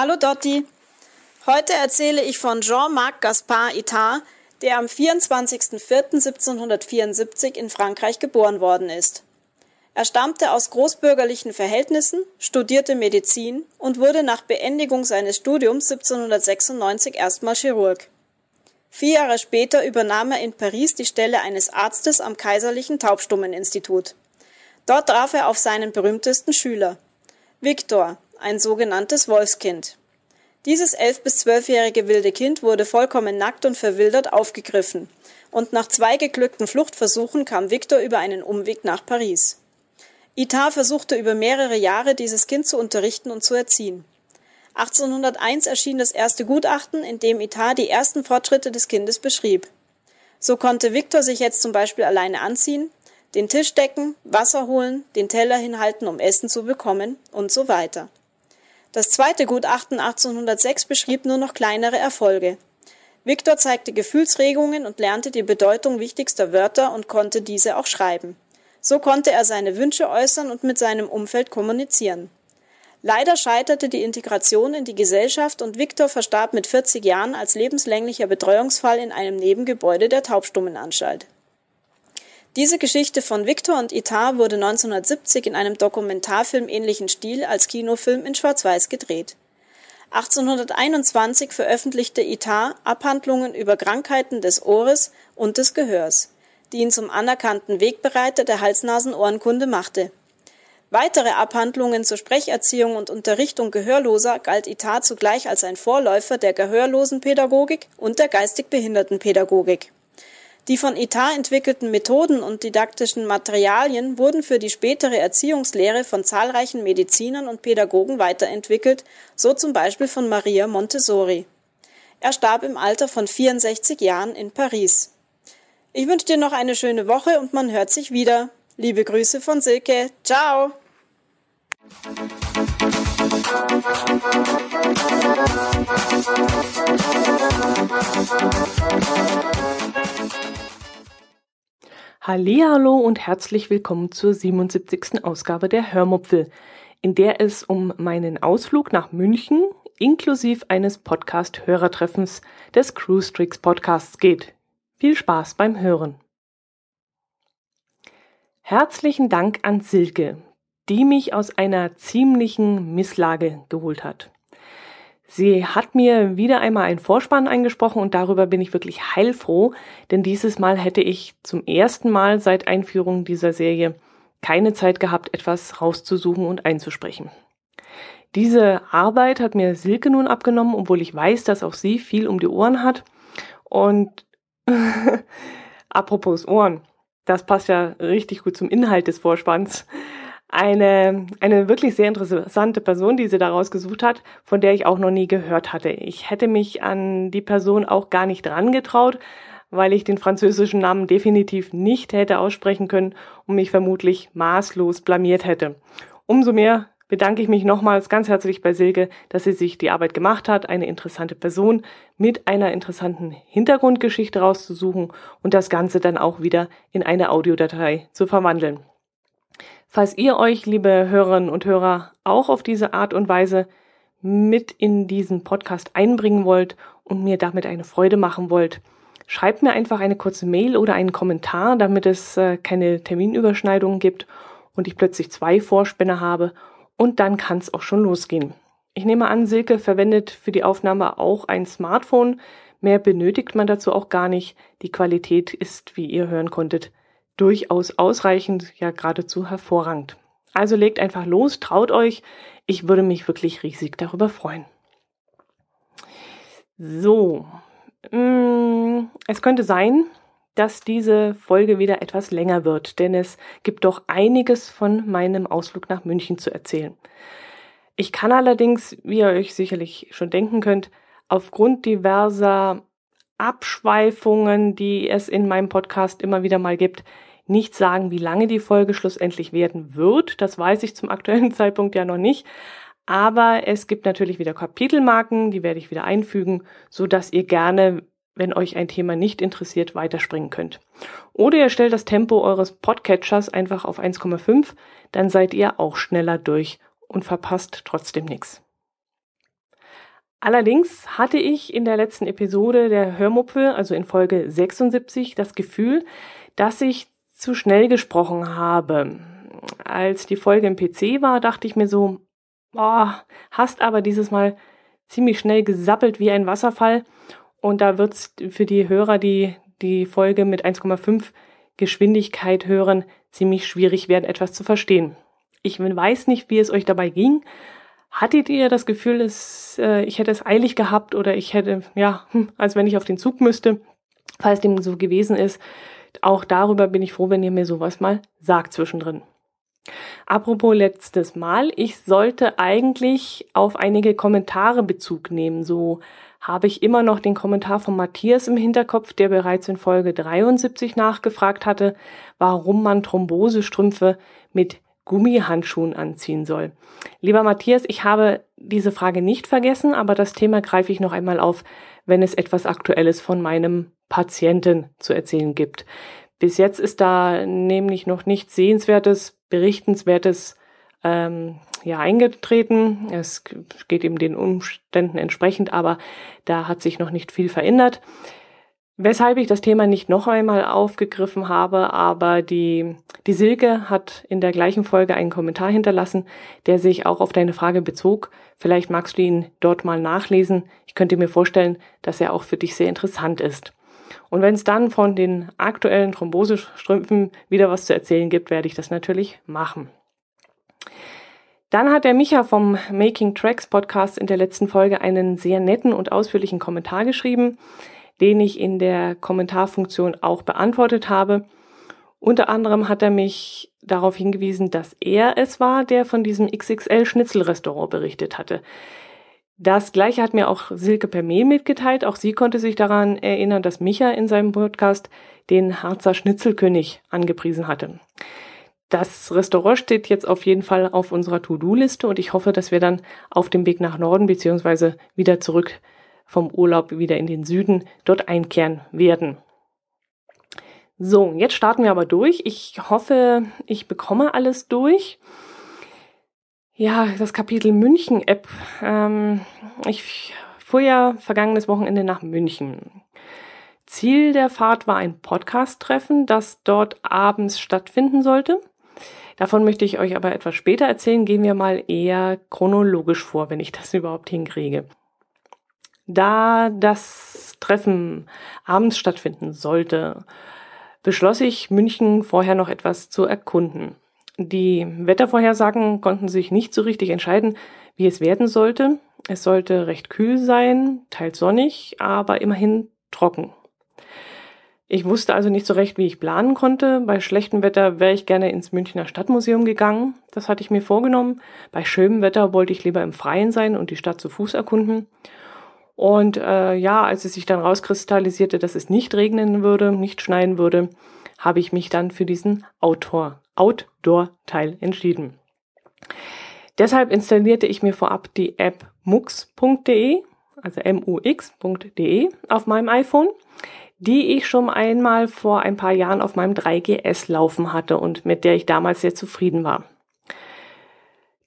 Hallo Dotti. Heute erzähle ich von Jean-Marc Gaspard Itard, der am 24.04.1774 in Frankreich geboren worden ist. Er stammte aus großbürgerlichen Verhältnissen, studierte Medizin und wurde nach Beendigung seines Studiums 1796 erstmal Chirurg. Vier Jahre später übernahm er in Paris die Stelle eines Arztes am Kaiserlichen Taubstummeninstitut. Dort traf er auf seinen berühmtesten Schüler, Victor, ein sogenanntes Wolfskind. Dieses elf- bis zwölfjährige wilde Kind wurde vollkommen nackt und verwildert aufgegriffen, und nach zwei geglückten Fluchtversuchen kam Victor über einen Umweg nach Paris. Itard versuchte über mehrere Jahre, dieses Kind zu unterrichten und zu erziehen. 1801 erschien das erste Gutachten, in dem Itard die ersten Fortschritte des Kindes beschrieb. So konnte Victor sich jetzt zum Beispiel alleine anziehen, den Tisch decken, Wasser holen, den Teller hinhalten, um Essen zu bekommen und so weiter. Das zweite Gutachten 1806 beschrieb nur noch kleinere Erfolge. Victor zeigte Gefühlsregungen und lernte die Bedeutung wichtigster Wörter und konnte diese auch schreiben. So konnte er seine Wünsche äußern und mit seinem Umfeld kommunizieren. Leider scheiterte die Integration in die Gesellschaft und Victor verstarb mit 40 Jahren als lebenslänglicher Betreuungsfall in einem Nebengebäude der Taubstummenanstalt. Diese Geschichte von Victor und Itard wurde 1970 in einem Dokumentarfilm ähnlichen Stil als Kinofilm in Schwarz-Weiß gedreht. 1821 veröffentlichte Itard Abhandlungen über Krankheiten des Ohres und des Gehörs, die ihn zum anerkannten Wegbereiter der Hals-Nasen-Ohrenkunde machte. Weitere Abhandlungen zur Sprecherziehung und Unterrichtung Gehörloser galt Itard zugleich als ein Vorläufer der Gehörlosenpädagogik und der geistig Behindertenpädagogik. Die von Itard entwickelten Methoden und didaktischen Materialien wurden für die spätere Erziehungslehre von zahlreichen Medizinern und Pädagogen weiterentwickelt, so zum Beispiel von Maria Montessori. Er starb im Alter von 64 Jahren in Paris. Ich wünsche dir noch eine schöne Woche und man hört sich wieder. Liebe Grüße von Silke. Ciao! Hallo und herzlich willkommen zur 77. Ausgabe der Hörmupfel, in der es um meinen Ausflug nach München inklusive eines Podcast-Hörertreffens des Cruise Tricks Podcasts geht. Viel Spaß beim Hören. Herzlichen Dank an Silke, die mich aus einer ziemlichen Misslage geholt hat. Sie hat mir wieder einmal einen Vorspann eingesprochen und darüber bin ich wirklich heilfroh, denn dieses Mal hätte ich zum ersten Mal seit Einführung dieser Serie keine Zeit gehabt, etwas rauszusuchen und einzusprechen. Diese Arbeit hat mir Silke nun abgenommen, obwohl ich weiß, dass auch sie viel um die Ohren hat. Und apropos Ohren, das passt ja richtig gut zum Inhalt des Vorspanns eine, eine wirklich sehr interessante Person, die sie da rausgesucht hat, von der ich auch noch nie gehört hatte. Ich hätte mich an die Person auch gar nicht rangetraut, weil ich den französischen Namen definitiv nicht hätte aussprechen können und mich vermutlich maßlos blamiert hätte. Umso mehr bedanke ich mich nochmals ganz herzlich bei Silke, dass sie sich die Arbeit gemacht hat, eine interessante Person mit einer interessanten Hintergrundgeschichte rauszusuchen und das Ganze dann auch wieder in eine Audiodatei zu verwandeln. Falls ihr euch, liebe Hörerinnen und Hörer, auch auf diese Art und Weise mit in diesen Podcast einbringen wollt und mir damit eine Freude machen wollt, schreibt mir einfach eine kurze Mail oder einen Kommentar, damit es äh, keine Terminüberschneidungen gibt und ich plötzlich zwei Vorspänne habe und dann kann es auch schon losgehen. Ich nehme an, Silke verwendet für die Aufnahme auch ein Smartphone. Mehr benötigt man dazu auch gar nicht. Die Qualität ist, wie ihr hören konntet, durchaus ausreichend, ja geradezu hervorragend. Also legt einfach los, traut euch. Ich würde mich wirklich riesig darüber freuen. So, mm, es könnte sein, dass diese Folge wieder etwas länger wird, denn es gibt doch einiges von meinem Ausflug nach München zu erzählen. Ich kann allerdings, wie ihr euch sicherlich schon denken könnt, aufgrund diverser Abschweifungen, die es in meinem Podcast immer wieder mal gibt, nicht sagen, wie lange die Folge schlussendlich werden wird. Das weiß ich zum aktuellen Zeitpunkt ja noch nicht. Aber es gibt natürlich wieder Kapitelmarken, die werde ich wieder einfügen, so dass ihr gerne, wenn euch ein Thema nicht interessiert, weiterspringen könnt. Oder ihr stellt das Tempo eures Podcatchers einfach auf 1,5, dann seid ihr auch schneller durch und verpasst trotzdem nichts. Allerdings hatte ich in der letzten Episode der Hörmupfel, also in Folge 76, das Gefühl, dass ich zu schnell gesprochen habe. Als die Folge im PC war, dachte ich mir so, boah, hast aber dieses Mal ziemlich schnell gesappelt wie ein Wasserfall. Und da wird's für die Hörer, die die Folge mit 1,5 Geschwindigkeit hören, ziemlich schwierig werden, etwas zu verstehen. Ich weiß nicht, wie es euch dabei ging. Hattet ihr das Gefühl, es, äh, ich hätte es eilig gehabt oder ich hätte, ja, hm, als wenn ich auf den Zug müsste, falls dem so gewesen ist. Auch darüber bin ich froh, wenn ihr mir sowas mal sagt zwischendrin. Apropos letztes Mal, ich sollte eigentlich auf einige Kommentare Bezug nehmen. So habe ich immer noch den Kommentar von Matthias im Hinterkopf, der bereits in Folge 73 nachgefragt hatte, warum man Thrombosestrümpfe mit Gummihandschuhen anziehen soll. Lieber Matthias, ich habe diese Frage nicht vergessen, aber das Thema greife ich noch einmal auf, wenn es etwas Aktuelles von meinem Patienten zu erzählen gibt. Bis jetzt ist da nämlich noch nichts Sehenswertes, Berichtenswertes ähm, ja eingetreten. Es geht eben den Umständen entsprechend, aber da hat sich noch nicht viel verändert. Weshalb ich das Thema nicht noch einmal aufgegriffen habe, aber die, die Silke hat in der gleichen Folge einen Kommentar hinterlassen, der sich auch auf deine Frage bezog. Vielleicht magst du ihn dort mal nachlesen. Ich könnte mir vorstellen, dass er auch für dich sehr interessant ist. Und wenn es dann von den aktuellen Thrombosestrümpfen wieder was zu erzählen gibt, werde ich das natürlich machen. Dann hat der Micha vom Making Tracks Podcast in der letzten Folge einen sehr netten und ausführlichen Kommentar geschrieben den ich in der Kommentarfunktion auch beantwortet habe. Unter anderem hat er mich darauf hingewiesen, dass er es war, der von diesem XXL Schnitzelrestaurant berichtet hatte. Das gleiche hat mir auch Silke per Mail mitgeteilt. Auch sie konnte sich daran erinnern, dass Micha in seinem Podcast den Harzer Schnitzelkönig angepriesen hatte. Das Restaurant steht jetzt auf jeden Fall auf unserer To-Do-Liste und ich hoffe, dass wir dann auf dem Weg nach Norden beziehungsweise wieder zurück vom Urlaub wieder in den Süden dort einkehren werden. So, jetzt starten wir aber durch. Ich hoffe, ich bekomme alles durch. Ja, das Kapitel München-App. Ähm, ich fuhr ja vergangenes Wochenende nach München. Ziel der Fahrt war ein Podcast-Treffen, das dort abends stattfinden sollte. Davon möchte ich euch aber etwas später erzählen. Gehen wir mal eher chronologisch vor, wenn ich das überhaupt hinkriege. Da das Treffen abends stattfinden sollte, beschloss ich, München vorher noch etwas zu erkunden. Die Wettervorhersagen konnten sich nicht so richtig entscheiden, wie es werden sollte. Es sollte recht kühl sein, teils sonnig, aber immerhin trocken. Ich wusste also nicht so recht, wie ich planen konnte. Bei schlechtem Wetter wäre ich gerne ins Münchner Stadtmuseum gegangen. Das hatte ich mir vorgenommen. Bei schönem Wetter wollte ich lieber im Freien sein und die Stadt zu Fuß erkunden. Und äh, ja, als es sich dann rauskristallisierte, dass es nicht regnen würde, nicht schneien würde, habe ich mich dann für diesen Outdoor-Teil entschieden. Deshalb installierte ich mir vorab die App mux.de, also mux.de auf meinem iPhone, die ich schon einmal vor ein paar Jahren auf meinem 3GS laufen hatte und mit der ich damals sehr zufrieden war.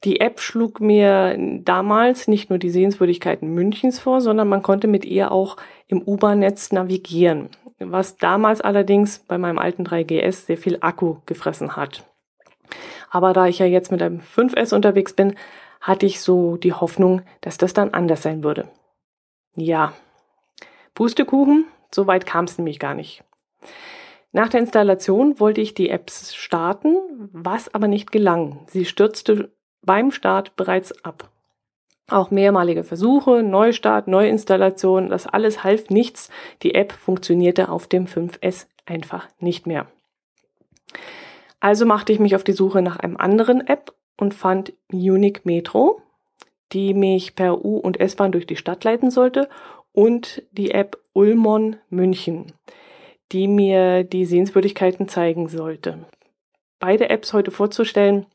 Die App schlug mir damals nicht nur die Sehenswürdigkeiten Münchens vor, sondern man konnte mit ihr auch im U-Bahn-Netz navigieren, was damals allerdings bei meinem alten 3GS sehr viel Akku gefressen hat. Aber da ich ja jetzt mit einem 5S unterwegs bin, hatte ich so die Hoffnung, dass das dann anders sein würde. Ja, Pustekuchen, so weit kam es nämlich gar nicht. Nach der Installation wollte ich die Apps starten, was aber nicht gelang. Sie stürzte beim Start bereits ab. Auch mehrmalige Versuche, Neustart, Neuinstallation, das alles half nichts. Die App funktionierte auf dem 5S einfach nicht mehr. Also machte ich mich auf die Suche nach einem anderen App und fand Munich Metro, die mich per U- und S-Bahn durch die Stadt leiten sollte, und die App Ulmon München, die mir die Sehenswürdigkeiten zeigen sollte. Beide Apps heute vorzustellen,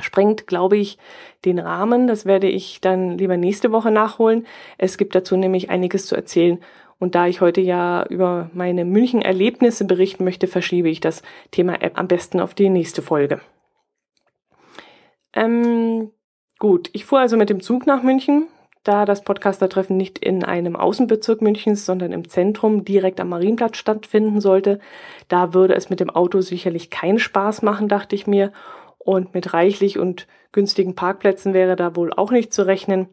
sprengt, glaube ich, den Rahmen. Das werde ich dann lieber nächste Woche nachholen. Es gibt dazu nämlich einiges zu erzählen. Und da ich heute ja über meine München-Erlebnisse berichten möchte, verschiebe ich das Thema App am besten auf die nächste Folge. Ähm, gut, ich fuhr also mit dem Zug nach München. da das Podcaster-Treffen nicht in einem Außenbezirk Münchens, sondern im Zentrum direkt am Marienplatz stattfinden sollte. Da würde es mit dem Auto sicherlich keinen Spaß machen, dachte ich mir. Und mit reichlich und günstigen Parkplätzen wäre da wohl auch nicht zu rechnen.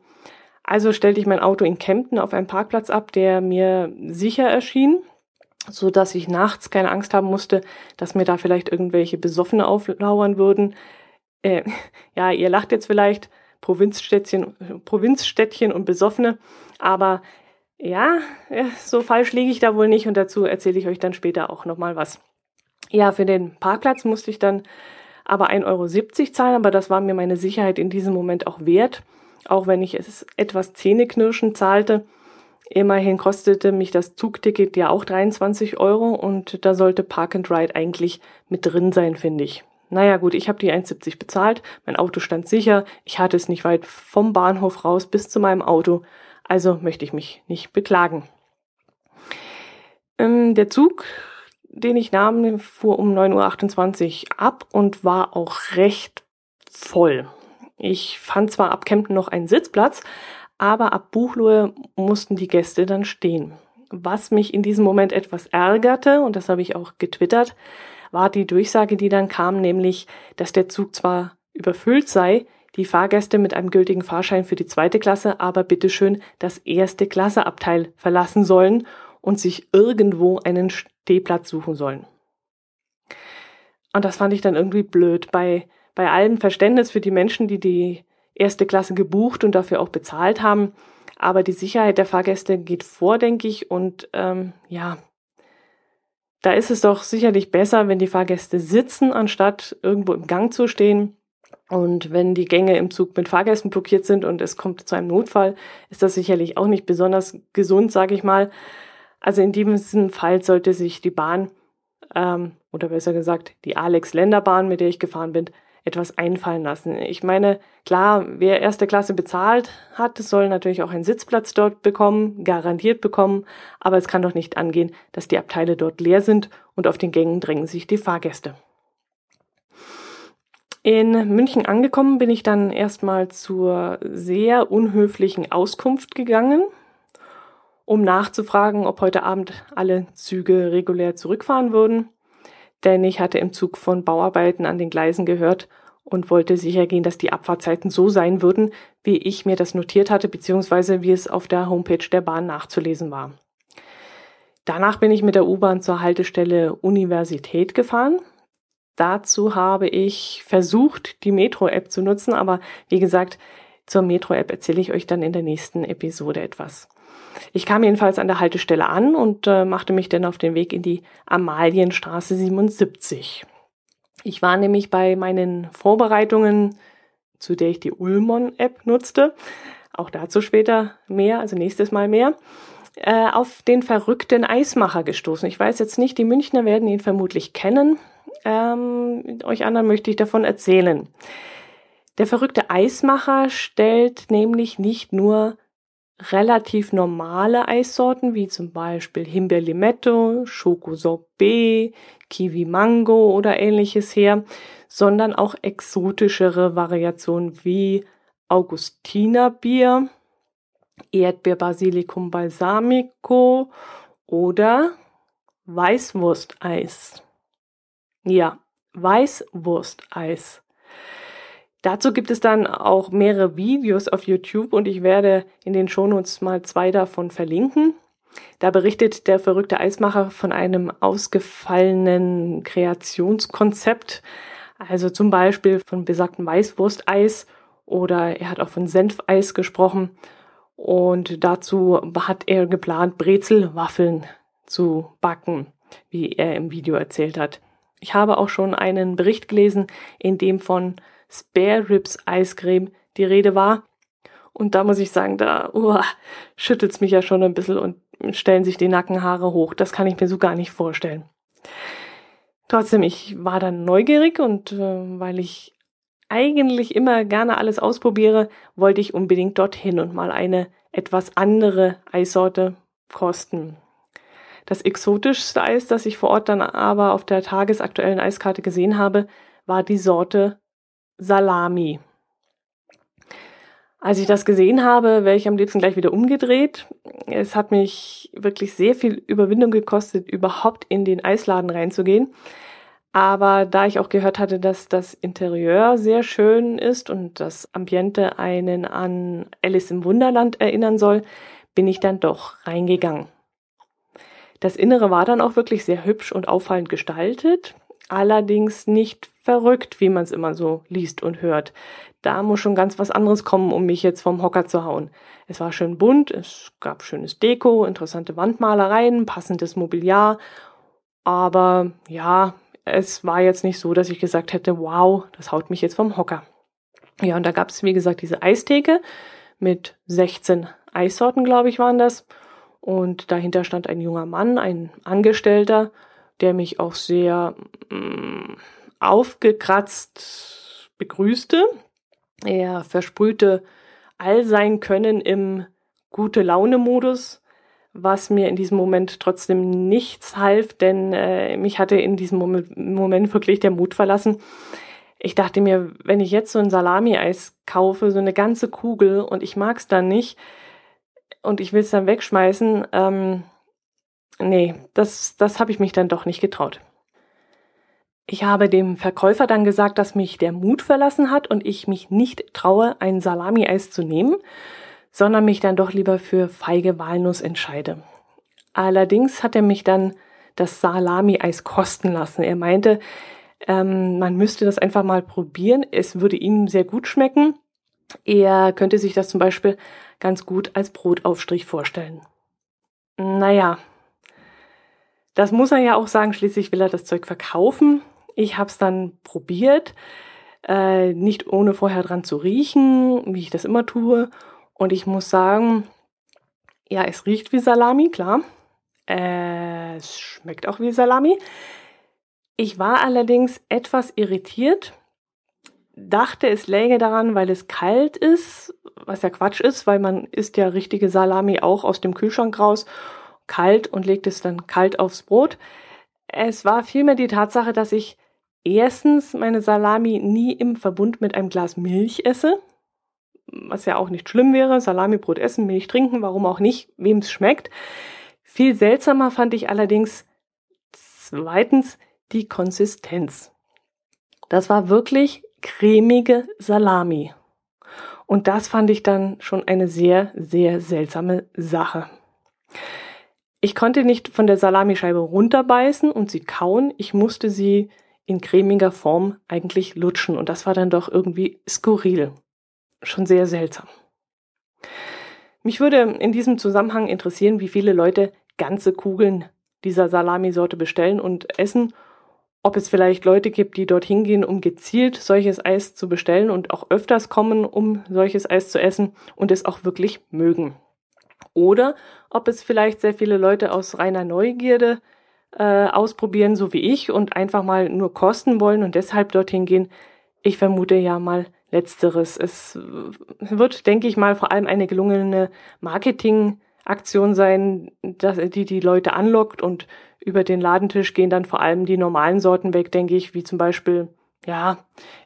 Also stellte ich mein Auto in Kempten auf einen Parkplatz ab, der mir sicher erschien, so dass ich nachts keine Angst haben musste, dass mir da vielleicht irgendwelche Besoffene auflauern würden. Äh, ja, ihr lacht jetzt vielleicht, Provinzstädtchen, Provinzstädtchen und Besoffene, aber ja, so falsch liege ich da wohl nicht und dazu erzähle ich euch dann später auch nochmal was. Ja, für den Parkplatz musste ich dann aber 1,70 Euro zahlen, aber das war mir meine Sicherheit in diesem Moment auch wert, auch wenn ich es etwas zähneknirschen zahlte. Immerhin kostete mich das Zugticket ja auch 23 Euro und da sollte Park and Ride eigentlich mit drin sein, finde ich. Naja gut, ich habe die 1,70 bezahlt, mein Auto stand sicher, ich hatte es nicht weit vom Bahnhof raus bis zu meinem Auto, also möchte ich mich nicht beklagen. Ähm, der Zug, den ich nahm, fuhr um 9.28 Uhr ab und war auch recht voll. Ich fand zwar ab Kempten noch einen Sitzplatz, aber ab Buchlohe mussten die Gäste dann stehen. Was mich in diesem Moment etwas ärgerte, und das habe ich auch getwittert, war die Durchsage, die dann kam, nämlich, dass der Zug zwar überfüllt sei, die Fahrgäste mit einem gültigen Fahrschein für die zweite Klasse aber bitteschön das erste Klasseabteil verlassen sollen und sich irgendwo einen Stehplatz suchen sollen. Und das fand ich dann irgendwie blöd. Bei, bei allem Verständnis für die Menschen, die die erste Klasse gebucht und dafür auch bezahlt haben. Aber die Sicherheit der Fahrgäste geht vor, denke ich. Und ähm, ja, da ist es doch sicherlich besser, wenn die Fahrgäste sitzen, anstatt irgendwo im Gang zu stehen. Und wenn die Gänge im Zug mit Fahrgästen blockiert sind und es kommt zu einem Notfall, ist das sicherlich auch nicht besonders gesund, sage ich mal. Also in diesem Fall sollte sich die Bahn, ähm, oder besser gesagt die Alex-Länderbahn, mit der ich gefahren bin, etwas einfallen lassen. Ich meine, klar, wer erste Klasse bezahlt hat, soll natürlich auch einen Sitzplatz dort bekommen, garantiert bekommen, aber es kann doch nicht angehen, dass die Abteile dort leer sind und auf den Gängen drängen sich die Fahrgäste. In München angekommen bin ich dann erstmal zur sehr unhöflichen Auskunft gegangen, um nachzufragen, ob heute Abend alle Züge regulär zurückfahren würden denn ich hatte im Zug von Bauarbeiten an den Gleisen gehört und wollte sicher gehen, dass die Abfahrtzeiten so sein würden, wie ich mir das notiert hatte, beziehungsweise wie es auf der Homepage der Bahn nachzulesen war. Danach bin ich mit der U-Bahn zur Haltestelle Universität gefahren. Dazu habe ich versucht, die Metro-App zu nutzen, aber wie gesagt, zur Metro-App erzähle ich euch dann in der nächsten Episode etwas. Ich kam jedenfalls an der Haltestelle an und äh, machte mich dann auf den Weg in die Amalienstraße 77. Ich war nämlich bei meinen Vorbereitungen, zu der ich die Ulmon-App nutzte, auch dazu später mehr, also nächstes Mal mehr, äh, auf den verrückten Eismacher gestoßen. Ich weiß jetzt nicht, die Münchner werden ihn vermutlich kennen. Ähm, euch anderen möchte ich davon erzählen. Der verrückte Eismacher stellt nämlich nicht nur relativ normale Eissorten, wie zum Beispiel Himbeer-Limetto, Schoko-Sorbet, Kiwi-Mango oder ähnliches her, sondern auch exotischere Variationen wie Augustinerbier, Erdbeer-Basilikum Balsamico oder Weißwursteis. Ja, Weißwursteis. Dazu gibt es dann auch mehrere Videos auf YouTube und ich werde in den Shownotes mal zwei davon verlinken. Da berichtet der verrückte Eismacher von einem ausgefallenen Kreationskonzept, also zum Beispiel von besagtem Weißwursteis oder er hat auch von Senfeis gesprochen und dazu hat er geplant, Brezelwaffeln zu backen, wie er im Video erzählt hat. Ich habe auch schon einen Bericht gelesen, in dem von Spare Ribs Eiscreme die Rede war. Und da muss ich sagen, da uh, schüttelt's mich ja schon ein bisschen und stellen sich die Nackenhaare hoch. Das kann ich mir so gar nicht vorstellen. Trotzdem, ich war dann neugierig und äh, weil ich eigentlich immer gerne alles ausprobiere, wollte ich unbedingt dorthin und mal eine etwas andere Eissorte kosten. Das exotischste Eis, das ich vor Ort dann aber auf der tagesaktuellen Eiskarte gesehen habe, war die Sorte Salami. Als ich das gesehen habe, wäre ich am liebsten gleich wieder umgedreht. Es hat mich wirklich sehr viel Überwindung gekostet, überhaupt in den Eisladen reinzugehen. Aber da ich auch gehört hatte, dass das Interieur sehr schön ist und das Ambiente einen an Alice im Wunderland erinnern soll, bin ich dann doch reingegangen. Das Innere war dann auch wirklich sehr hübsch und auffallend gestaltet, allerdings nicht verrückt, wie man es immer so liest und hört da muss schon ganz was anderes kommen, um mich jetzt vom Hocker zu hauen. Es war schön bunt, es gab schönes Deko, interessante Wandmalereien, passendes Mobiliar, aber ja, es war jetzt nicht so, dass ich gesagt hätte, wow, das haut mich jetzt vom Hocker. Ja, und da gab es, wie gesagt, diese Eistheke mit 16 Eissorten, glaube ich, waren das. Und dahinter stand ein junger Mann, ein Angestellter, der mich auch sehr mh, mm, aufgekratzt begrüßte. Er versprühte all sein Können im gute Laune-Modus, was mir in diesem Moment trotzdem nichts half, denn äh, mich hatte in diesem Moment, Moment wirklich der Mut verlassen. Ich dachte mir, wenn ich jetzt so ein Salami-Eis kaufe, so eine ganze Kugel und ich mag's dann nicht und ich will es dann wegschmeißen, ähm, nee, das, das habe ich mich dann doch nicht getraut. Ich habe dem Verkäufer dann gesagt, dass mich der Mut verlassen hat und ich mich nicht traue, ein Salami-Eis zu nehmen, sondern mich dann doch lieber für feige Walnuss entscheide. Allerdings hat er mich dann das Salami-Eis kosten lassen. Er meinte, ähm, man müsste das einfach mal probieren. Es würde ihm sehr gut schmecken. Er könnte sich das zum Beispiel ganz gut als Brotaufstrich vorstellen. Naja, das muss er ja auch sagen. Schließlich will er das Zeug verkaufen. Ich habe es dann probiert, äh, nicht ohne vorher dran zu riechen, wie ich das immer tue. Und ich muss sagen, ja, es riecht wie Salami, klar. Äh, es schmeckt auch wie Salami. Ich war allerdings etwas irritiert, dachte, es läge daran, weil es kalt ist, was ja Quatsch ist, weil man isst ja richtige Salami auch aus dem Kühlschrank raus, kalt und legt es dann kalt aufs Brot. Es war vielmehr die Tatsache, dass ich erstens meine Salami nie im Verbund mit einem Glas Milch esse, was ja auch nicht schlimm wäre. Salamibrot essen, Milch trinken, warum auch nicht, wem es schmeckt. Viel seltsamer fand ich allerdings zweitens die Konsistenz. Das war wirklich cremige Salami. Und das fand ich dann schon eine sehr, sehr seltsame Sache. Ich konnte nicht von der Salamischeibe runterbeißen und sie kauen. Ich musste sie in cremiger Form eigentlich lutschen. Und das war dann doch irgendwie skurril. Schon sehr seltsam. Mich würde in diesem Zusammenhang interessieren, wie viele Leute ganze Kugeln dieser Salamisorte bestellen und essen. Ob es vielleicht Leute gibt, die dorthin gehen, um gezielt solches Eis zu bestellen und auch öfters kommen, um solches Eis zu essen und es auch wirklich mögen. Oder ob es vielleicht sehr viele Leute aus reiner Neugierde äh, ausprobieren, so wie ich, und einfach mal nur kosten wollen und deshalb dorthin gehen. Ich vermute ja mal letzteres. Es wird, denke ich mal, vor allem eine gelungene Marketingaktion sein, dass, die die Leute anlockt und über den Ladentisch gehen dann vor allem die normalen Sorten weg, denke ich, wie zum Beispiel, ja,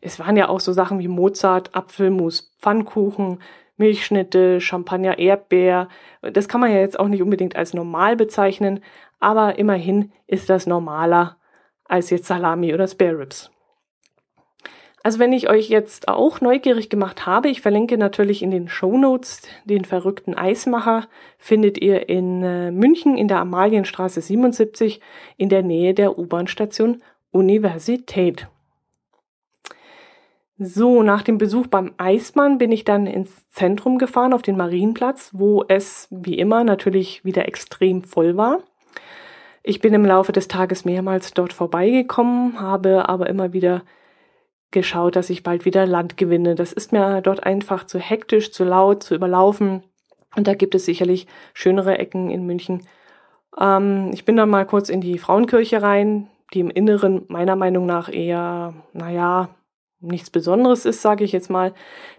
es waren ja auch so Sachen wie Mozart, Apfelmus, Pfannkuchen, Milchschnitte, Champagner, Erdbeer. Das kann man ja jetzt auch nicht unbedingt als normal bezeichnen, aber immerhin ist das normaler als jetzt Salami oder Spare Ribs. Also wenn ich euch jetzt auch neugierig gemacht habe, ich verlinke natürlich in den Show Notes den verrückten Eismacher, findet ihr in äh, München in der Amalienstraße 77 in der Nähe der U-Bahn-Station Universität. So, nach dem Besuch beim Eismann bin ich dann ins Zentrum gefahren, auf den Marienplatz, wo es wie immer natürlich wieder extrem voll war. Ich bin im Laufe des Tages mehrmals dort vorbeigekommen, habe aber immer wieder geschaut, dass ich bald wieder Land gewinne. Das ist mir dort einfach zu hektisch, zu laut, zu überlaufen. Und da gibt es sicherlich schönere Ecken in München. Ähm, ich bin dann mal kurz in die Frauenkirche rein, die im Inneren meiner Meinung nach eher, naja, nichts Besonderes ist, sage ich jetzt mal.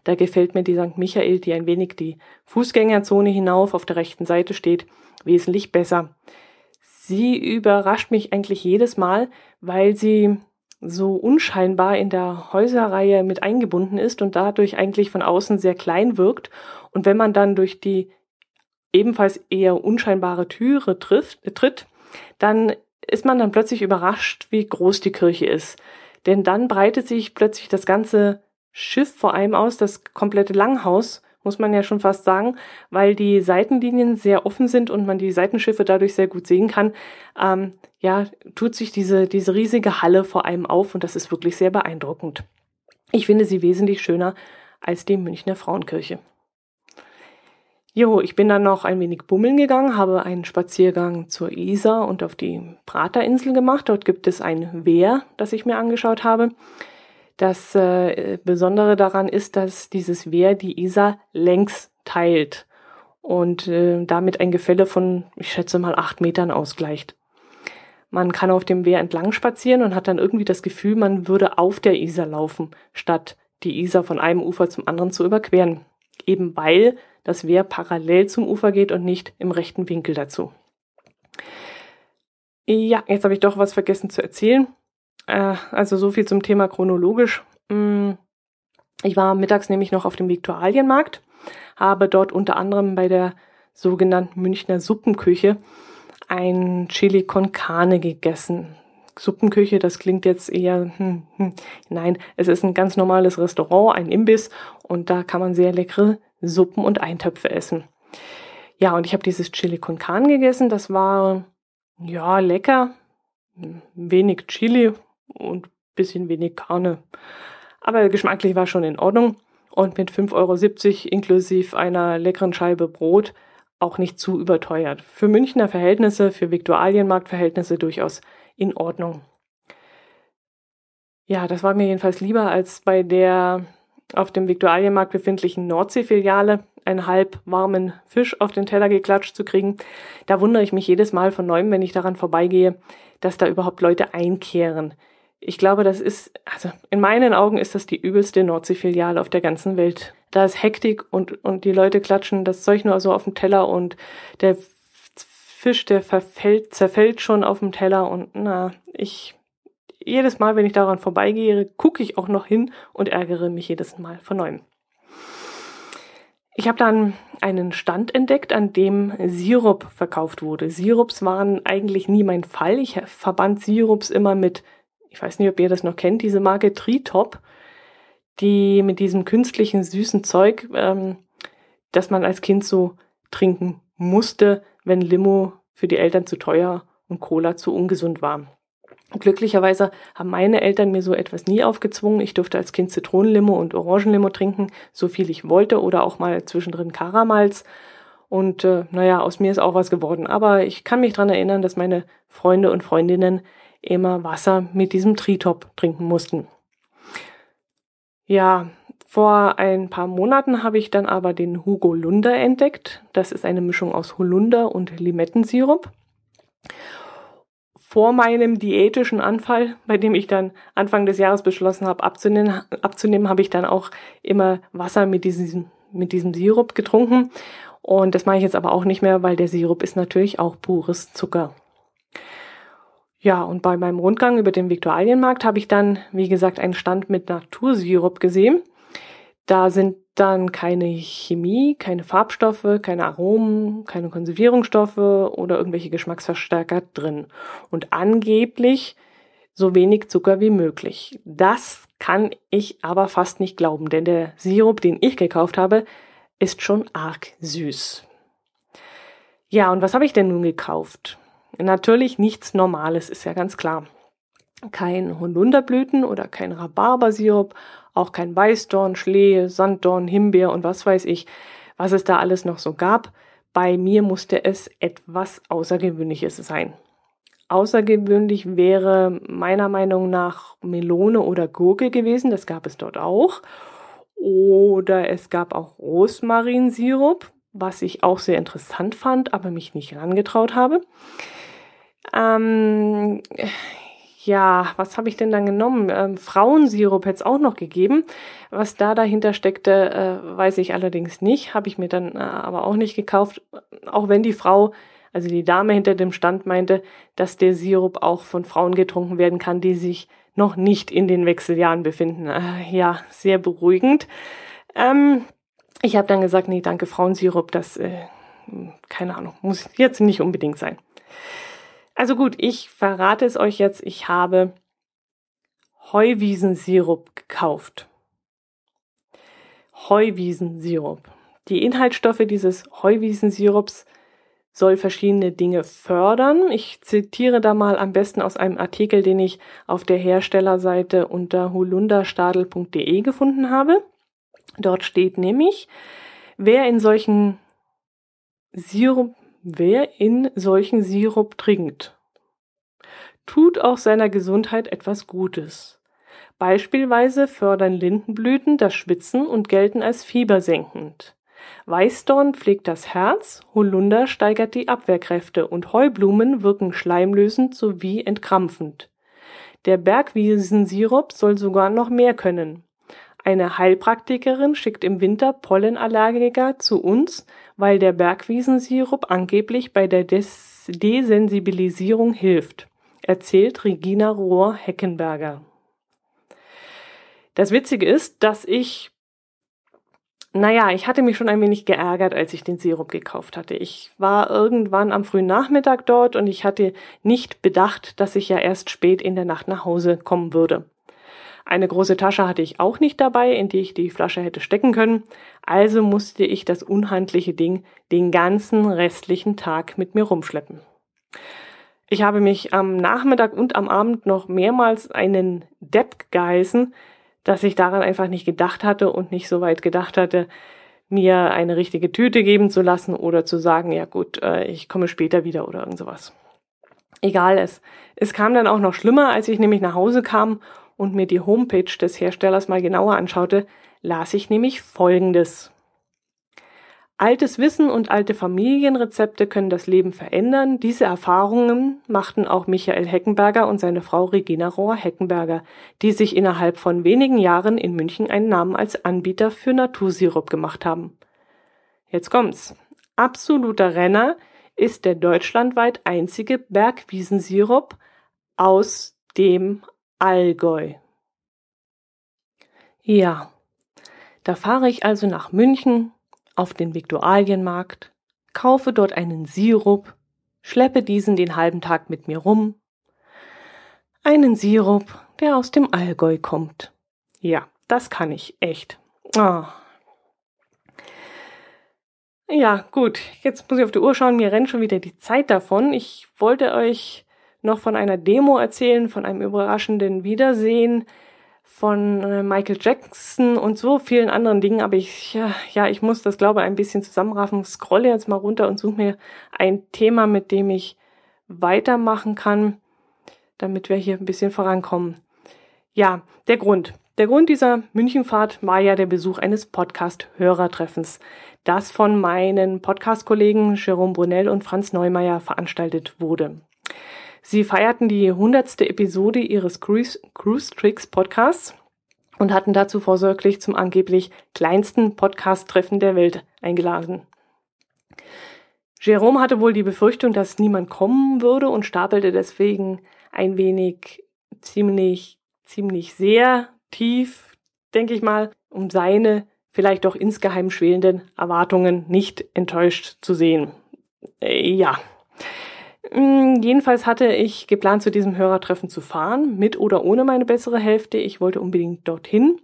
Da gefällt mir die St. Michael, die ein wenig die Fußgängerzone hinauf auf der rechten Seite steht, wesentlich besser. Sie überrascht mich eigentlich jedes Mal, weil sie so unscheinbar in der Häuserreihe mit eingebunden ist und dadurch eigentlich von außen sehr klein wirkt. Und wenn man dann durch die ebenfalls eher unscheinbare Türe trifft, tritt, dann ist man dann plötzlich überrascht, wie groß die Kirche ist. Denn dann breitet sich plötzlich das ganze Schiff vor allem aus, das komplette Langhaus, muss man ja schon fast sagen, weil die Seitenlinien sehr offen sind und man die Seitenschiffe dadurch sehr gut sehen kann. Ähm, ja, tut sich diese, diese riesige Halle vor allem auf und das ist wirklich sehr beeindruckend. Ich finde sie wesentlich schöner als die Münchner Frauenkirche. Jo, ich bin dann noch ein wenig bummeln gegangen, habe einen Spaziergang zur Isar und auf die Praterinsel gemacht. Dort gibt es ein Wehr, das ich mir angeschaut habe. Das äh, Besondere daran ist, dass dieses Wehr die Isar längs teilt und äh, damit ein Gefälle von, ich schätze mal, acht Metern ausgleicht. Man kann auf dem Wehr entlang spazieren und hat dann irgendwie das Gefühl, man würde auf der Isar laufen, statt die Isar von einem Ufer zum anderen zu überqueren. Eben weil das Wehr parallel zum Ufer geht und nicht im rechten Winkel dazu. Ja, jetzt habe ich doch was vergessen zu erzählen. Äh, also so viel zum Thema chronologisch. Mm, ich war mittags nämlich noch auf dem Viktualienmarkt, habe dort unter anderem bei der sogenannten Münchner Suppenküche ein Chili con Carne gegessen. Suppenküche, das klingt jetzt eher, hm, hm. nein, es ist ein ganz normales Restaurant, ein Imbiss und da kann man sehr leckere Suppen und Eintöpfe essen. Ja, und ich habe dieses Chili con Carne gegessen, das war ja lecker, wenig Chili und bisschen wenig Karne. Aber geschmacklich war schon in Ordnung und mit 5,70 Euro inklusive einer leckeren Scheibe Brot auch nicht zu überteuert. Für Münchner Verhältnisse, für Viktualienmarktverhältnisse durchaus in Ordnung. Ja, das war mir jedenfalls lieber als bei der auf dem Viktualienmarkt befindlichen Nordseefiliale einen halb warmen Fisch auf den Teller geklatscht zu kriegen. Da wundere ich mich jedes Mal von neuem, wenn ich daran vorbeigehe, dass da überhaupt Leute einkehren. Ich glaube, das ist, also in meinen Augen ist das die übelste Nordseefiliale auf der ganzen Welt. Da ist Hektik und, und die Leute klatschen das Zeug nur so auf dem Teller und der Fisch, der verfällt, zerfällt schon auf dem Teller und na, ich, jedes Mal, wenn ich daran vorbeigehe, gucke ich auch noch hin und ärgere mich jedes Mal von neuem. Ich habe dann einen Stand entdeckt, an dem Sirup verkauft wurde. Sirups waren eigentlich nie mein Fall. Ich verband Sirups immer mit, ich weiß nicht, ob ihr das noch kennt, diese Marke Tritop, die mit diesem künstlichen süßen Zeug, ähm, das man als Kind so trinken musste, wenn Limo für die Eltern zu teuer und Cola zu ungesund war. Glücklicherweise haben meine Eltern mir so etwas nie aufgezwungen. Ich durfte als Kind Zitronenlimo und Orangenlimo trinken, so viel ich wollte, oder auch mal zwischendrin Karamals. Und äh, naja, aus mir ist auch was geworden. Aber ich kann mich dran erinnern, dass meine Freunde und Freundinnen immer Wasser mit diesem Tritop trinken mussten. Ja, vor ein paar Monaten habe ich dann aber den Hugo Lunder entdeckt. Das ist eine Mischung aus Holunder und Limettensirup. Vor meinem diätischen Anfall, bei dem ich dann Anfang des Jahres beschlossen habe abzunehmen, abzunehmen habe ich dann auch immer Wasser mit diesem, mit diesem Sirup getrunken. Und das mache ich jetzt aber auch nicht mehr, weil der Sirup ist natürlich auch pures Zucker. Ja, und bei meinem Rundgang über den Viktualienmarkt habe ich dann, wie gesagt, einen Stand mit Natursirup gesehen. Da sind dann keine Chemie, keine Farbstoffe, keine Aromen, keine Konservierungsstoffe oder irgendwelche Geschmacksverstärker drin. Und angeblich so wenig Zucker wie möglich. Das kann ich aber fast nicht glauben, denn der Sirup, den ich gekauft habe, ist schon arg süß. Ja, und was habe ich denn nun gekauft? Natürlich nichts Normales, ist ja ganz klar. Kein Holunderblüten oder kein Rhabarbersirup, auch kein Weißdorn, Schlehe, Sanddorn, Himbeer und was weiß ich, was es da alles noch so gab. Bei mir musste es etwas Außergewöhnliches sein. Außergewöhnlich wäre meiner Meinung nach Melone oder Gurke gewesen, das gab es dort auch. Oder es gab auch Rosmarinsirup, was ich auch sehr interessant fand, aber mich nicht herangetraut habe. Ähm, ja, was habe ich denn dann genommen? Ähm, Frauensirup hätte es auch noch gegeben. Was da dahinter steckte, äh, weiß ich allerdings nicht. Habe ich mir dann äh, aber auch nicht gekauft. Auch wenn die Frau Also die Dame hinter dem Stand meinte, dass der Sirup auch von Frauen getrunken werden kann, die sich noch nicht in den Wechseljahren befinden. Äh, ja, sehr beruhigend. Ähm, ich habe dann gesagt, nee, danke, Frauensirup, das, äh, keine Ahnung, muss jetzt nicht unbedingt sein. Also gut, ich verrate es euch jetzt, ich habe Heuwiesensirup gekauft. Heuwiesensirup. Die Inhaltsstoffe dieses Heuwiesensirups soll verschiedene Dinge fördern. Ich zitiere da mal am besten aus einem Artikel, den ich auf der Herstellerseite unter holunderstadel.de gefunden habe. Dort steht nämlich, wer in solchen Sirup, wer in solchen Sirup trinkt, tut auch seiner Gesundheit etwas Gutes. Beispielsweise fördern Lindenblüten das Schwitzen und gelten als fiebersenkend. Weißdorn pflegt das Herz, Holunder steigert die Abwehrkräfte und Heublumen wirken schleimlösend sowie entkrampfend. Der Bergwiesensirup soll sogar noch mehr können. Eine Heilpraktikerin schickt im Winter Pollenallergiker zu uns, weil der Bergwiesensirup angeblich bei der Des Desensibilisierung hilft, erzählt Regina Rohr-Heckenberger. Das Witzige ist, dass ich naja, ich hatte mich schon ein wenig geärgert, als ich den Sirup gekauft hatte. Ich war irgendwann am frühen Nachmittag dort und ich hatte nicht bedacht, dass ich ja erst spät in der Nacht nach Hause kommen würde. Eine große Tasche hatte ich auch nicht dabei, in die ich die Flasche hätte stecken können, also musste ich das unhandliche Ding den ganzen restlichen Tag mit mir rumschleppen. Ich habe mich am Nachmittag und am Abend noch mehrmals einen Depp geheißen, dass ich daran einfach nicht gedacht hatte und nicht so weit gedacht hatte, mir eine richtige Tüte geben zu lassen oder zu sagen, ja gut, äh, ich komme später wieder oder irgend sowas. Egal es. Es kam dann auch noch schlimmer, als ich nämlich nach Hause kam und mir die Homepage des Herstellers mal genauer anschaute, las ich nämlich Folgendes. Altes Wissen und alte Familienrezepte können das Leben verändern. Diese Erfahrungen machten auch Michael Heckenberger und seine Frau Regina Rohr-Heckenberger, die sich innerhalb von wenigen Jahren in München einen Namen als Anbieter für Natursirup gemacht haben. Jetzt kommt's. Absoluter Renner ist der deutschlandweit einzige Bergwiesensirup aus dem Allgäu. Ja, da fahre ich also nach München, auf den Viktualienmarkt, kaufe dort einen Sirup, schleppe diesen den halben Tag mit mir rum. Einen Sirup, der aus dem Allgäu kommt. Ja, das kann ich echt. Oh. Ja, gut, jetzt muss ich auf die Uhr schauen, mir rennt schon wieder die Zeit davon. Ich wollte euch noch von einer Demo erzählen, von einem überraschenden Wiedersehen von äh, Michael Jackson und so vielen anderen Dingen, aber ich, ja, ich muss das, glaube ich, ein bisschen zusammenraffen, scrolle jetzt mal runter und suche mir ein Thema, mit dem ich weitermachen kann, damit wir hier ein bisschen vorankommen. Ja, der Grund. Der Grund dieser Münchenfahrt war ja der Besuch eines Podcast-Hörertreffens, das von meinen Podcast-Kollegen Jerome Brunel und Franz Neumeier veranstaltet wurde. Sie feierten die hundertste Episode ihres Cruise, Tricks Podcasts und hatten dazu vorsorglich zum angeblich kleinsten Podcast-Treffen der Welt eingeladen. Jerome hatte wohl die Befürchtung, dass niemand kommen würde und stapelte deswegen ein wenig ziemlich, ziemlich sehr tief, denke ich mal, um seine vielleicht doch insgeheim schwelenden Erwartungen nicht enttäuscht zu sehen. Äh, ja. Mm, jedenfalls hatte ich geplant, zu diesem Hörertreffen zu fahren, mit oder ohne meine bessere Hälfte. Ich wollte unbedingt dorthin.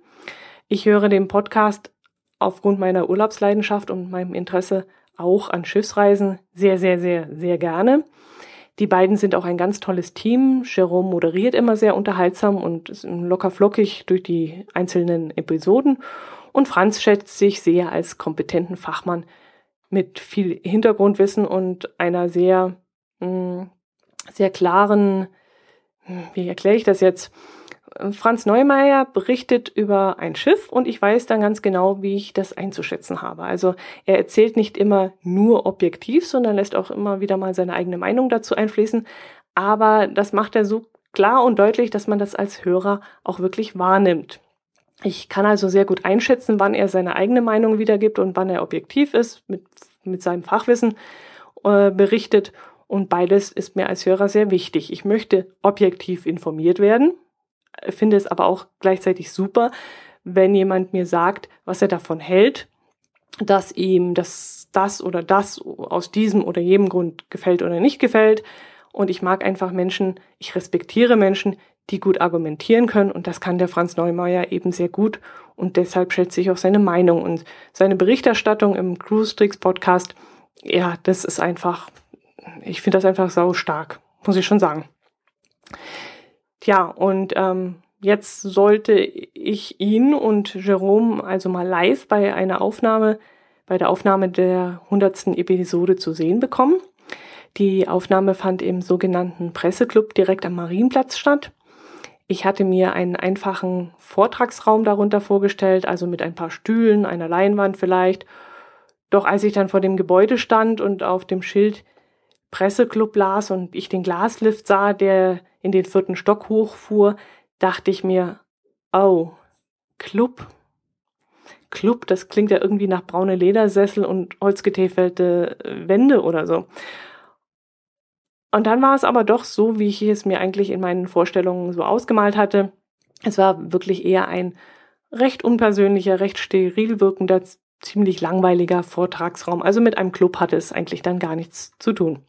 Ich höre den Podcast aufgrund meiner Urlaubsleidenschaft und meinem Interesse auch an Schiffsreisen sehr, sehr, sehr, sehr gerne. Die beiden sind auch ein ganz tolles Team. Jerome moderiert immer sehr unterhaltsam und ist locker flockig durch die einzelnen Episoden. Und Franz schätzt sich sehr als kompetenten Fachmann mit viel Hintergrundwissen und einer sehr sehr klaren, wie erkläre ich das jetzt? Franz Neumeier berichtet über ein Schiff und ich weiß dann ganz genau, wie ich das einzuschätzen habe. Also er erzählt nicht immer nur objektiv, sondern lässt auch immer wieder mal seine eigene Meinung dazu einfließen. Aber das macht er so klar und deutlich, dass man das als Hörer auch wirklich wahrnimmt. Ich kann also sehr gut einschätzen, wann er seine eigene Meinung wiedergibt und wann er objektiv ist mit, mit seinem Fachwissen äh, berichtet und beides ist mir als Hörer sehr wichtig. Ich möchte objektiv informiert werden, finde es aber auch gleichzeitig super, wenn jemand mir sagt, was er davon hält, dass ihm das, das oder das aus diesem oder jedem Grund gefällt oder nicht gefällt. Und ich mag einfach Menschen, ich respektiere Menschen, die gut argumentieren können. Und das kann der Franz Neumeier eben sehr gut. Und deshalb schätze ich auch seine Meinung und seine Berichterstattung im Cruise Tricks Podcast. Ja, das ist einfach ich finde das einfach sau stark, muss ich schon sagen. Tja, und ähm, jetzt sollte ich ihn und Jerome also mal live bei einer Aufnahme, bei der Aufnahme der hundertsten Episode zu sehen bekommen. Die Aufnahme fand im sogenannten Presseclub direkt am Marienplatz statt. Ich hatte mir einen einfachen Vortragsraum darunter vorgestellt, also mit ein paar Stühlen, einer Leinwand vielleicht. Doch als ich dann vor dem Gebäude stand und auf dem Schild Presseclub las und ich den Glaslift sah, der in den vierten Stock hochfuhr, dachte ich mir, oh, Club. Club, das klingt ja irgendwie nach braune Ledersessel und holzgetäfelte Wände oder so. Und dann war es aber doch so, wie ich es mir eigentlich in meinen Vorstellungen so ausgemalt hatte. Es war wirklich eher ein recht unpersönlicher, recht steril wirkender, ziemlich langweiliger Vortragsraum. Also mit einem Club hatte es eigentlich dann gar nichts zu tun.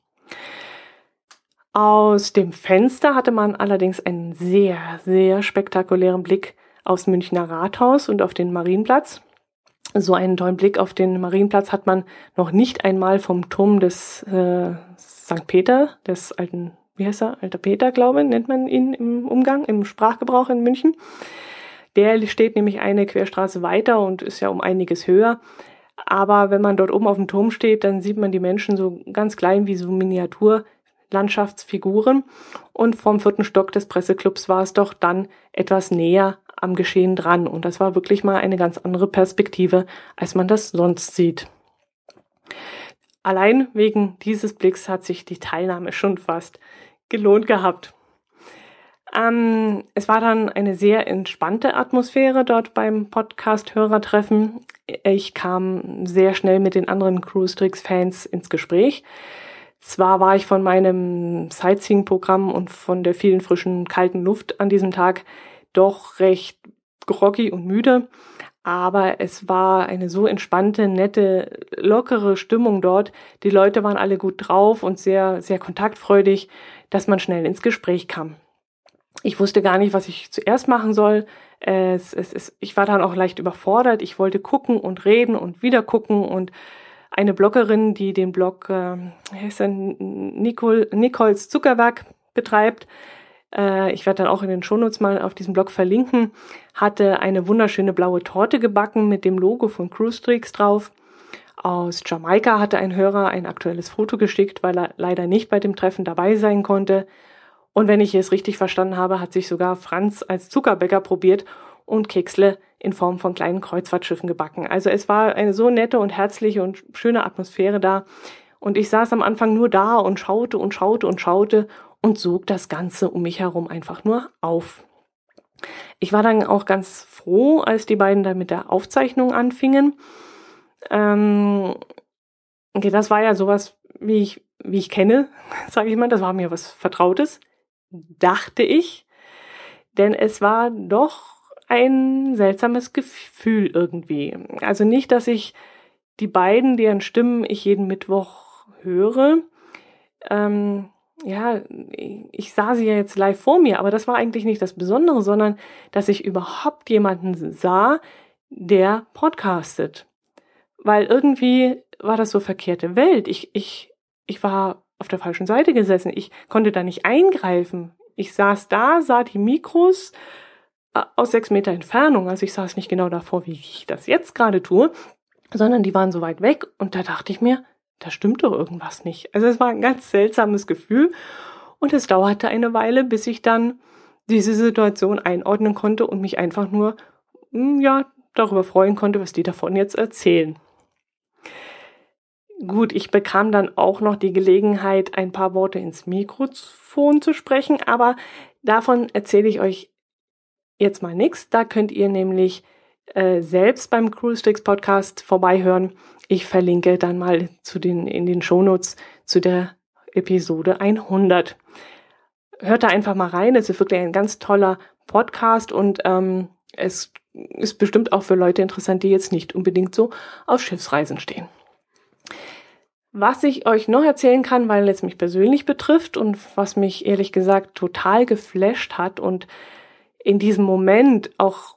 Aus dem Fenster hatte man allerdings einen sehr, sehr spektakulären Blick aufs Münchner Rathaus und auf den Marienplatz. So einen tollen Blick auf den Marienplatz hat man noch nicht einmal vom Turm des äh, St. Peter, des alten, wie heißt er, alter Peter, glaube ich, nennt man ihn im Umgang, im Sprachgebrauch in München. Der steht nämlich eine Querstraße weiter und ist ja um einiges höher. Aber wenn man dort oben auf dem Turm steht, dann sieht man die Menschen so ganz klein wie so Miniatur Landschaftsfiguren und vom vierten Stock des Presseclubs war es doch dann etwas näher am Geschehen dran und das war wirklich mal eine ganz andere Perspektive, als man das sonst sieht. Allein wegen dieses Blicks hat sich die Teilnahme schon fast gelohnt gehabt. Ähm, es war dann eine sehr entspannte Atmosphäre dort beim Podcast-Hörertreffen. Ich kam sehr schnell mit den anderen Cruise Tricks-Fans ins Gespräch. Zwar war ich von meinem Sightseeing-Programm und von der vielen frischen, kalten Luft an diesem Tag doch recht groggy und müde, aber es war eine so entspannte, nette, lockere Stimmung dort. Die Leute waren alle gut drauf und sehr, sehr kontaktfreudig, dass man schnell ins Gespräch kam. Ich wusste gar nicht, was ich zuerst machen soll. Es, es, es, ich war dann auch leicht überfordert. Ich wollte gucken und reden und wieder gucken und eine Bloggerin, die den Blog äh, Nicole, Nicoles Zuckerwerk betreibt. Äh, ich werde dann auch in den Shownotes mal auf diesem Blog verlinken. Hatte eine wunderschöne blaue Torte gebacken mit dem Logo von Cruise Tricks drauf. Aus Jamaika hatte ein Hörer ein aktuelles Foto geschickt, weil er leider nicht bei dem Treffen dabei sein konnte. Und wenn ich es richtig verstanden habe, hat sich sogar Franz als Zuckerbäcker probiert und Keksle in Form von kleinen Kreuzfahrtschiffen gebacken. Also es war eine so nette und herzliche und schöne Atmosphäre da. Und ich saß am Anfang nur da und schaute und schaute und schaute und sog das Ganze um mich herum einfach nur auf. Ich war dann auch ganz froh, als die beiden dann mit der Aufzeichnung anfingen. Ähm, okay, das war ja sowas, wie ich, wie ich kenne, sage ich mal. Das war mir was Vertrautes, dachte ich. Denn es war doch ein seltsames Gefühl irgendwie. Also nicht, dass ich die beiden, deren Stimmen ich jeden Mittwoch höre, ähm, ja, ich sah sie ja jetzt live vor mir, aber das war eigentlich nicht das Besondere, sondern dass ich überhaupt jemanden sah, der podcastet. Weil irgendwie war das so verkehrte Welt. Ich, ich, ich war auf der falschen Seite gesessen. Ich konnte da nicht eingreifen. Ich saß da, sah die Mikros, äh, aus sechs Meter Entfernung. Also ich saß nicht genau davor, wie ich das jetzt gerade tue, sondern die waren so weit weg und da dachte ich mir, da stimmt doch irgendwas nicht. Also es war ein ganz seltsames Gefühl und es dauerte eine Weile, bis ich dann diese Situation einordnen konnte und mich einfach nur, hm, ja, darüber freuen konnte, was die davon jetzt erzählen. Gut, ich bekam dann auch noch die Gelegenheit, ein paar Worte ins Mikrofon zu sprechen, aber davon erzähle ich euch jetzt mal nichts. Da könnt ihr nämlich äh, selbst beim Cruise Sticks Podcast vorbeihören. Ich verlinke dann mal zu den, in den Shownotes zu der Episode 100. Hört da einfach mal rein. Es ist wirklich ein ganz toller Podcast und ähm, es ist bestimmt auch für Leute interessant, die jetzt nicht unbedingt so auf Schiffsreisen stehen. Was ich euch noch erzählen kann, weil es mich persönlich betrifft und was mich ehrlich gesagt total geflasht hat und in diesem Moment auch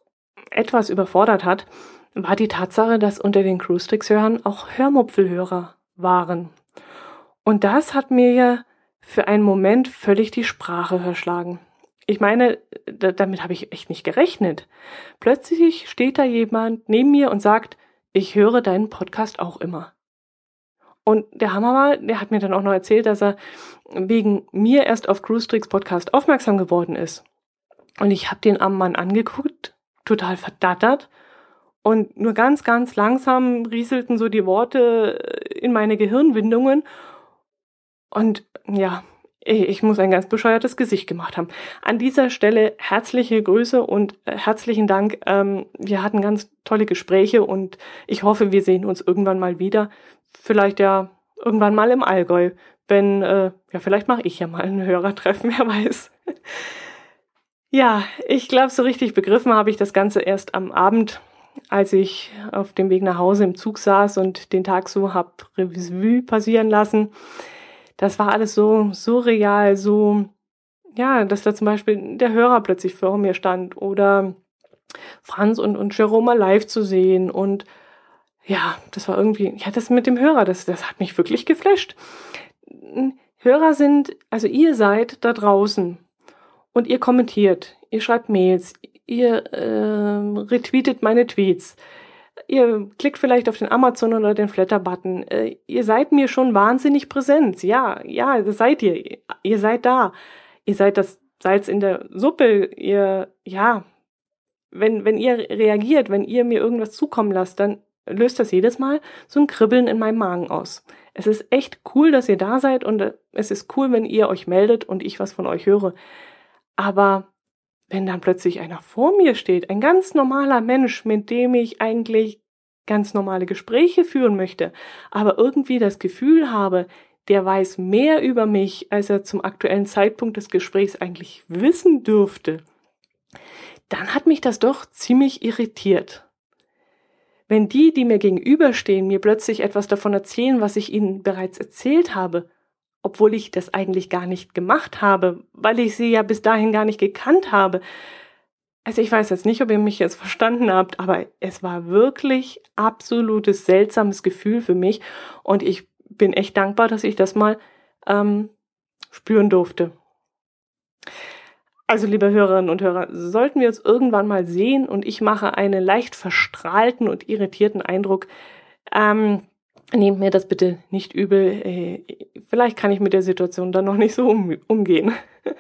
etwas überfordert hat, war die Tatsache, dass unter den Cruise-Tricks-Hörern auch Hörmupfelhörer waren. Und das hat mir ja für einen Moment völlig die Sprache verschlagen. Ich meine, damit habe ich echt nicht gerechnet. Plötzlich steht da jemand neben mir und sagt, ich höre deinen Podcast auch immer. Und der Hammer war, der hat mir dann auch noch erzählt, dass er wegen mir erst auf Cruise Tricks Podcast aufmerksam geworden ist. Und ich habe den armen Mann angeguckt, total verdattert. Und nur ganz, ganz langsam rieselten so die Worte in meine Gehirnwindungen. Und ja, ich muss ein ganz bescheuertes Gesicht gemacht haben. An dieser Stelle herzliche Grüße und äh, herzlichen Dank. Ähm, wir hatten ganz tolle Gespräche und ich hoffe, wir sehen uns irgendwann mal wieder. Vielleicht ja irgendwann mal im Allgäu. Wenn, äh, ja, vielleicht mache ich ja mal ein Hörertreffen, wer weiß. ja, ich glaube, so richtig begriffen habe ich das Ganze erst am Abend, als ich auf dem Weg nach Hause im Zug saß und den Tag so hab Revue passieren lassen das war alles so surreal, so, ja, dass da zum Beispiel der Hörer plötzlich vor mir stand oder Franz und, und Jerome live zu sehen und ja, das war irgendwie, ja, das mit dem Hörer, das, das hat mich wirklich geflasht. Hörer sind, also ihr seid da draußen und ihr kommentiert, ihr schreibt Mails, ihr äh, retweetet meine Tweets, Ihr klickt vielleicht auf den Amazon oder den Flatter-Button. Äh, ihr seid mir schon wahnsinnig präsent. Ja, ja, das seid ihr. Ihr seid da. Ihr seid das Salz in der Suppe. Ihr, ja, wenn, wenn ihr reagiert, wenn ihr mir irgendwas zukommen lasst, dann löst das jedes Mal so ein Kribbeln in meinem Magen aus. Es ist echt cool, dass ihr da seid und äh, es ist cool, wenn ihr euch meldet und ich was von euch höre. Aber wenn dann plötzlich einer vor mir steht, ein ganz normaler Mensch, mit dem ich eigentlich ganz normale Gespräche führen möchte, aber irgendwie das Gefühl habe, der weiß mehr über mich, als er zum aktuellen Zeitpunkt des Gesprächs eigentlich wissen dürfte, dann hat mich das doch ziemlich irritiert. Wenn die, die mir gegenüberstehen, mir plötzlich etwas davon erzählen, was ich ihnen bereits erzählt habe, obwohl ich das eigentlich gar nicht gemacht habe, weil ich sie ja bis dahin gar nicht gekannt habe. Also ich weiß jetzt nicht, ob ihr mich jetzt verstanden habt, aber es war wirklich absolutes seltsames Gefühl für mich und ich bin echt dankbar, dass ich das mal ähm, spüren durfte. Also, liebe Hörerinnen und Hörer, sollten wir uns irgendwann mal sehen und ich mache einen leicht verstrahlten und irritierten Eindruck, ähm, Nehmt mir das bitte nicht übel. Äh, vielleicht kann ich mit der Situation dann noch nicht so um, umgehen.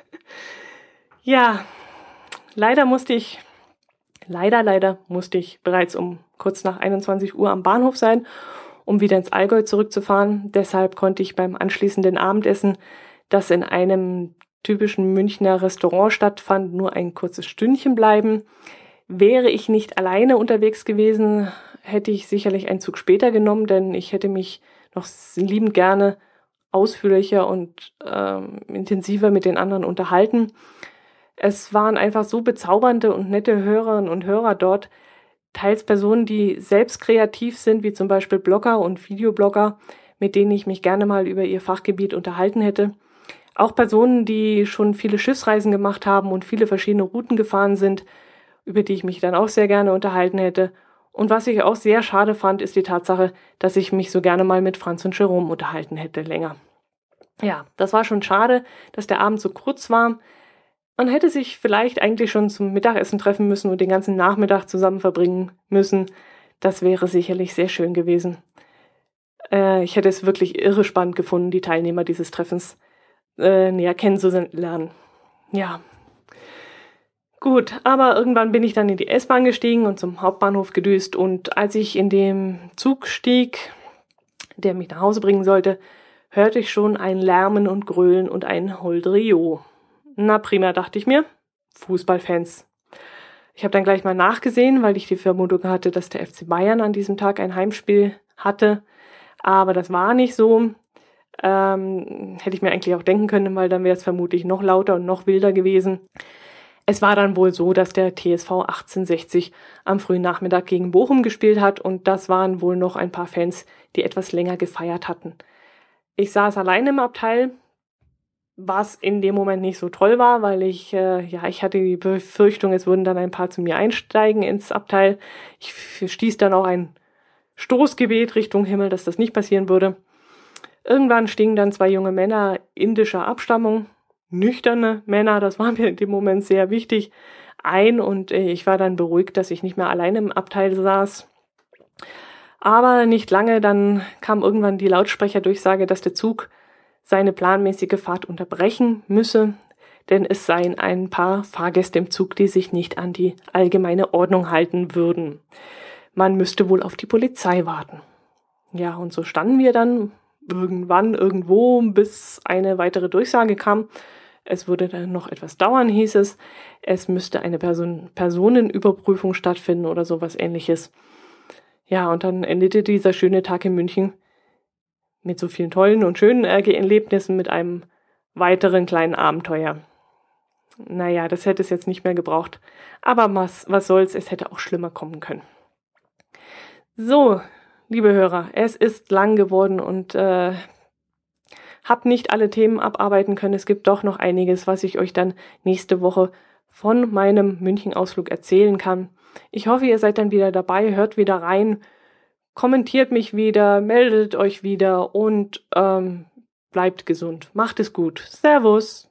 ja, leider musste ich, leider, leider musste ich bereits um kurz nach 21 Uhr am Bahnhof sein, um wieder ins Allgäu zurückzufahren. Deshalb konnte ich beim anschließenden Abendessen, das in einem typischen Münchner Restaurant stattfand, nur ein kurzes Stündchen bleiben. Wäre ich nicht alleine unterwegs gewesen, hätte ich sicherlich einen Zug später genommen, denn ich hätte mich noch liebend gerne ausführlicher und ähm, intensiver mit den anderen unterhalten. Es waren einfach so bezaubernde und nette Hörerinnen und Hörer dort, teils Personen, die selbst kreativ sind, wie zum Beispiel Blogger und Videoblogger, mit denen ich mich gerne mal über ihr Fachgebiet unterhalten hätte. Auch Personen, die schon viele Schiffsreisen gemacht haben und viele verschiedene Routen gefahren sind, über die ich mich dann auch sehr gerne unterhalten hätte. Und was ich auch sehr schade fand, ist die Tatsache, dass ich mich so gerne mal mit Franz und Jerome unterhalten hätte länger. Ja, das war schon schade, dass der Abend so kurz war. Man hätte sich vielleicht eigentlich schon zum Mittagessen treffen müssen und den ganzen Nachmittag zusammen verbringen müssen. Das wäre sicherlich sehr schön gewesen. Äh, ich hätte es wirklich irre spannend gefunden, die Teilnehmer dieses Treffens äh, näher kennenzulernen. Ja, Gut, aber irgendwann bin ich dann in die S-Bahn gestiegen und zum Hauptbahnhof gedüst und als ich in dem Zug stieg, der mich nach Hause bringen sollte, hörte ich schon ein Lärmen und Grölen und ein Holdrio. Na prima, dachte ich mir. Fußballfans. Ich habe dann gleich mal nachgesehen, weil ich die Vermutung hatte, dass der FC Bayern an diesem Tag ein Heimspiel hatte. Aber das war nicht so. Ähm, hätte ich mir eigentlich auch denken können, weil dann wäre es vermutlich noch lauter und noch wilder gewesen. Es war dann wohl so, dass der TSV 1860 am frühen Nachmittag gegen Bochum gespielt hat und das waren wohl noch ein paar Fans, die etwas länger gefeiert hatten. Ich saß allein im Abteil, was in dem Moment nicht so toll war, weil ich, äh, ja, ich hatte die Befürchtung, es würden dann ein paar zu mir einsteigen ins Abteil. Ich stieß dann auch ein Stoßgebet Richtung Himmel, dass das nicht passieren würde. Irgendwann stiegen dann zwei junge Männer indischer Abstammung, nüchterne Männer, das war mir in dem Moment sehr wichtig, ein und äh, ich war dann beruhigt, dass ich nicht mehr allein im Abteil saß. Aber nicht lange, dann kam irgendwann die Lautsprecherdurchsage, dass der Zug seine planmäßige Fahrt unterbrechen müsse, denn es seien ein paar Fahrgäste im Zug, die sich nicht an die allgemeine Ordnung halten würden. Man müsste wohl auf die Polizei warten. Ja, und so standen wir dann irgendwann irgendwo, bis eine weitere Durchsage kam. Es würde dann noch etwas dauern, hieß es. Es müsste eine Person Personenüberprüfung stattfinden oder sowas ähnliches. Ja, und dann endete dieser schöne Tag in München mit so vielen tollen und schönen Erlebnissen mit einem weiteren kleinen Abenteuer. Naja, das hätte es jetzt nicht mehr gebraucht. Aber was, was soll's, es hätte auch schlimmer kommen können. So, liebe Hörer, es ist lang geworden und äh, hab nicht alle Themen abarbeiten können. Es gibt doch noch einiges, was ich euch dann nächste Woche von meinem München-Ausflug erzählen kann. Ich hoffe, ihr seid dann wieder dabei, hört wieder rein, kommentiert mich wieder, meldet euch wieder und ähm, bleibt gesund. Macht es gut. Servus.